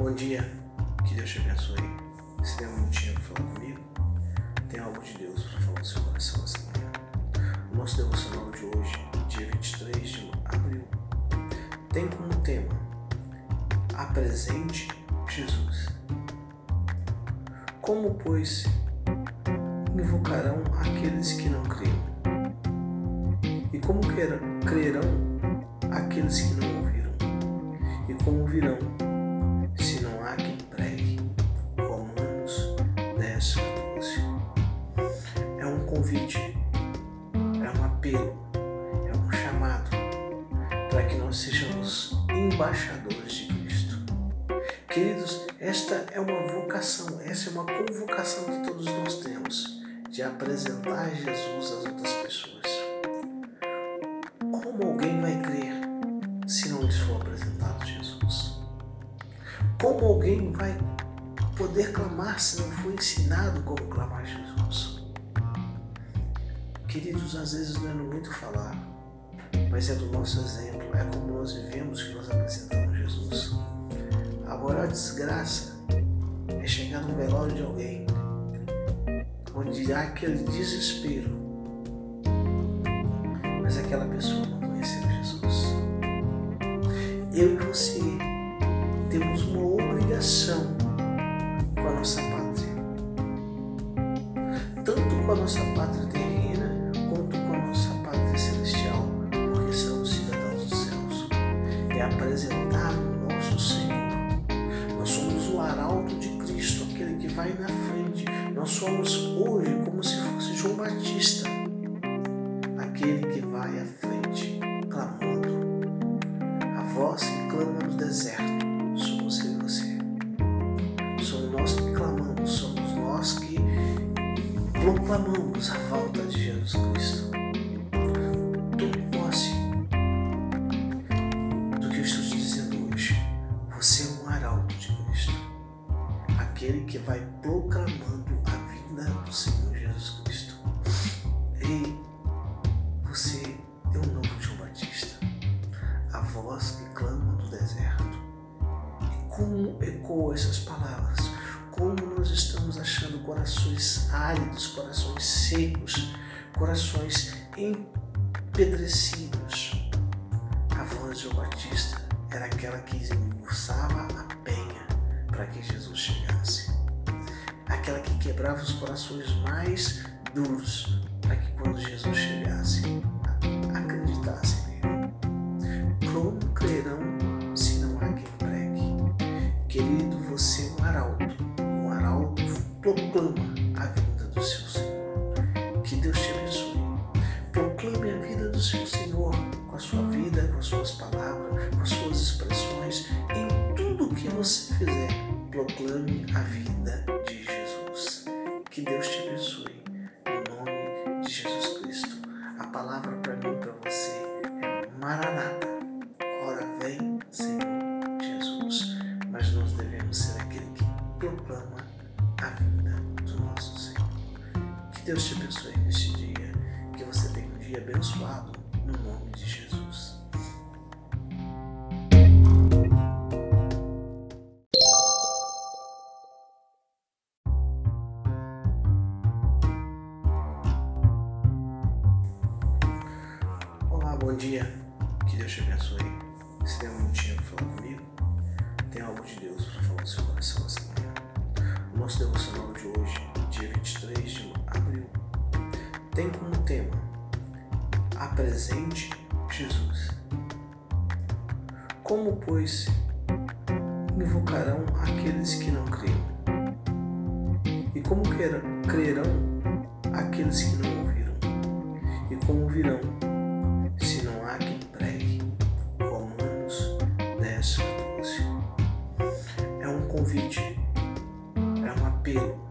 bom dia. Que Deus te abençoe. Se tem um minutinho para falar comigo, tem algo de Deus para falar no seu coração essa manhã. O nosso devocional de hoje, dia 23 de abril, tem como tema Apresente Jesus. Como, pois, invocarão aqueles que não creem? E como crerão aqueles que não ouviram? E como virão é um chamado para que nós sejamos embaixadores de Cristo. Queridos, esta é uma vocação, essa é uma convocação que todos nós temos de apresentar Jesus às outras pessoas. Como alguém vai crer se não lhes for apresentado Jesus? Como alguém vai poder clamar se não for ensinado como clamar Jesus? Queridos, às vezes não é muito falar, mas é do nosso exemplo, é como nós vivemos que nós apresentamos Jesus. A maior desgraça é chegar no velório de alguém onde há aquele desespero, mas aquela pessoa não conheceu Jesus. Eu e você temos uma obrigação com a nossa pátria, tanto com a nossa pátria hoje como se fosse João Batista, aquele que vai à frente, clamando. A voz que clama no deserto somos eu e você. Somos nós que clamamos, somos nós que proclamamos a volta de Jesus Cristo. Tome posse do que eu estou te dizendo hoje. Você é um arauto de Cristo, aquele que vai do Senhor Jesus Cristo. Ei, você é o novo João Batista, a voz que clama do deserto. E como ecoam essas palavras? Como nós estamos achando corações áridos, corações secos, corações empedrecidos. A voz de João Batista era aquela que esmiuçava a penha para que Jesus chegasse. Aquela que quebrava os corações mais duros para que quando Jesus chegasse, acreditassem nele. Como crerão se não há quem pregue? Querido, você é um arauto. Um arauto proclama a vinda do seu Senhor. Que Deus te abençoe. Proclame a vida do seu Senhor com a sua vida, com as suas palavras, com as suas expressões, em tudo que você fizer. Proclame proclama a vinda do nosso Senhor. Que Deus te abençoe neste dia. Que você tenha um dia abençoado no nome de Jesus. Olá, bom dia. Que Deus te abençoe. Se tem um minutinho para falar comigo, tem algo de Deus para falar no seu coração tem como tema Apresente Jesus. Como, pois, invocarão aqueles que não creem? E como crerão aqueles que não ouviram? E como virão se não há quem pregue? Romanos 10, 14. É um convite, é um apelo,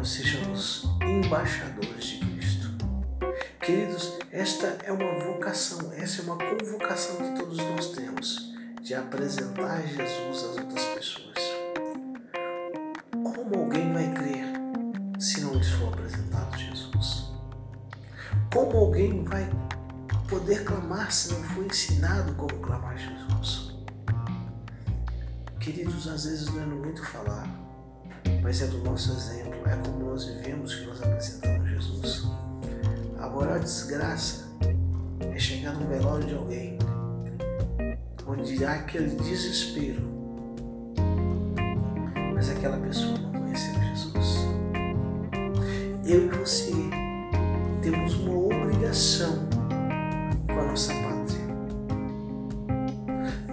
nós sejamos embaixadores de Cristo. Queridos, esta é uma vocação, essa é uma convocação que todos nós temos de apresentar Jesus às outras pessoas. Como alguém vai crer se não lhes for apresentado Jesus? Como alguém vai poder clamar se não for ensinado como clamar Jesus? Queridos, às vezes não é muito falar, mas é do nosso exemplo, é como nós vivemos que nós apresentamos Jesus. A maior desgraça é chegar no velório de alguém onde há aquele desespero, mas aquela pessoa não conheceu Jesus. Eu e você temos uma obrigação com a nossa pátria,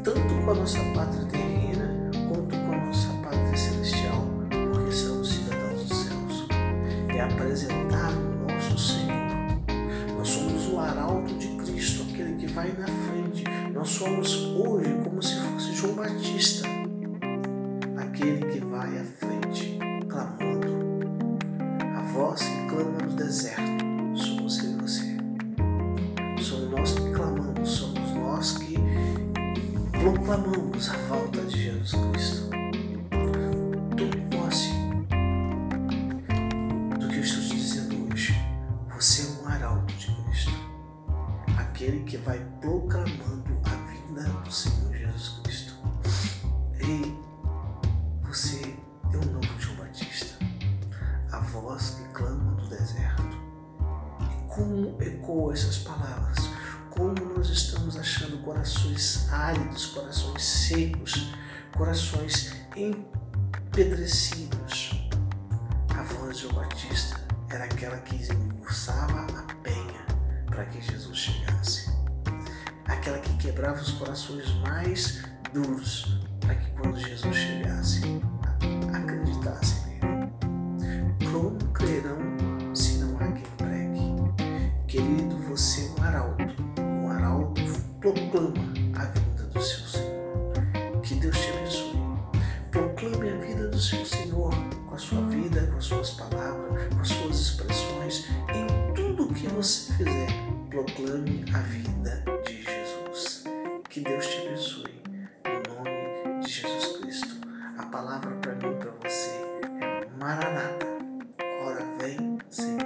tanto com a nossa pátria Nós somos hoje como se fosse João Batista, aquele que vai à frente, clamando. A voz que clama no deserto somos eu e você. Somos nós que clamamos, somos nós que proclamamos a volta de Jesus Cristo. Áridos, corações secos, corações empedrecidos. A voz de João Batista era aquela que esmiuçava a penha para que Jesus chegasse. Aquela que quebrava os corações mais duros para que quando Jesus chegasse, acreditassem nele. Como crerão se não há quem pregue? Querido, você é um arauto. Um arauto proclama Proclame a vida de Jesus. Que Deus te abençoe. No nome de Jesus Cristo. A palavra para mim e para você é Maranata. Ora vem, Senhor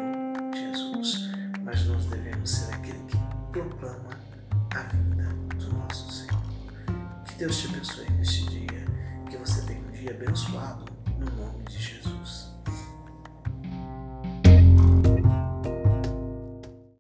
Jesus. Mas nós devemos ser aquele que proclama a vinda do nosso Senhor. Que Deus te abençoe neste dia. Que você tenha um dia abençoado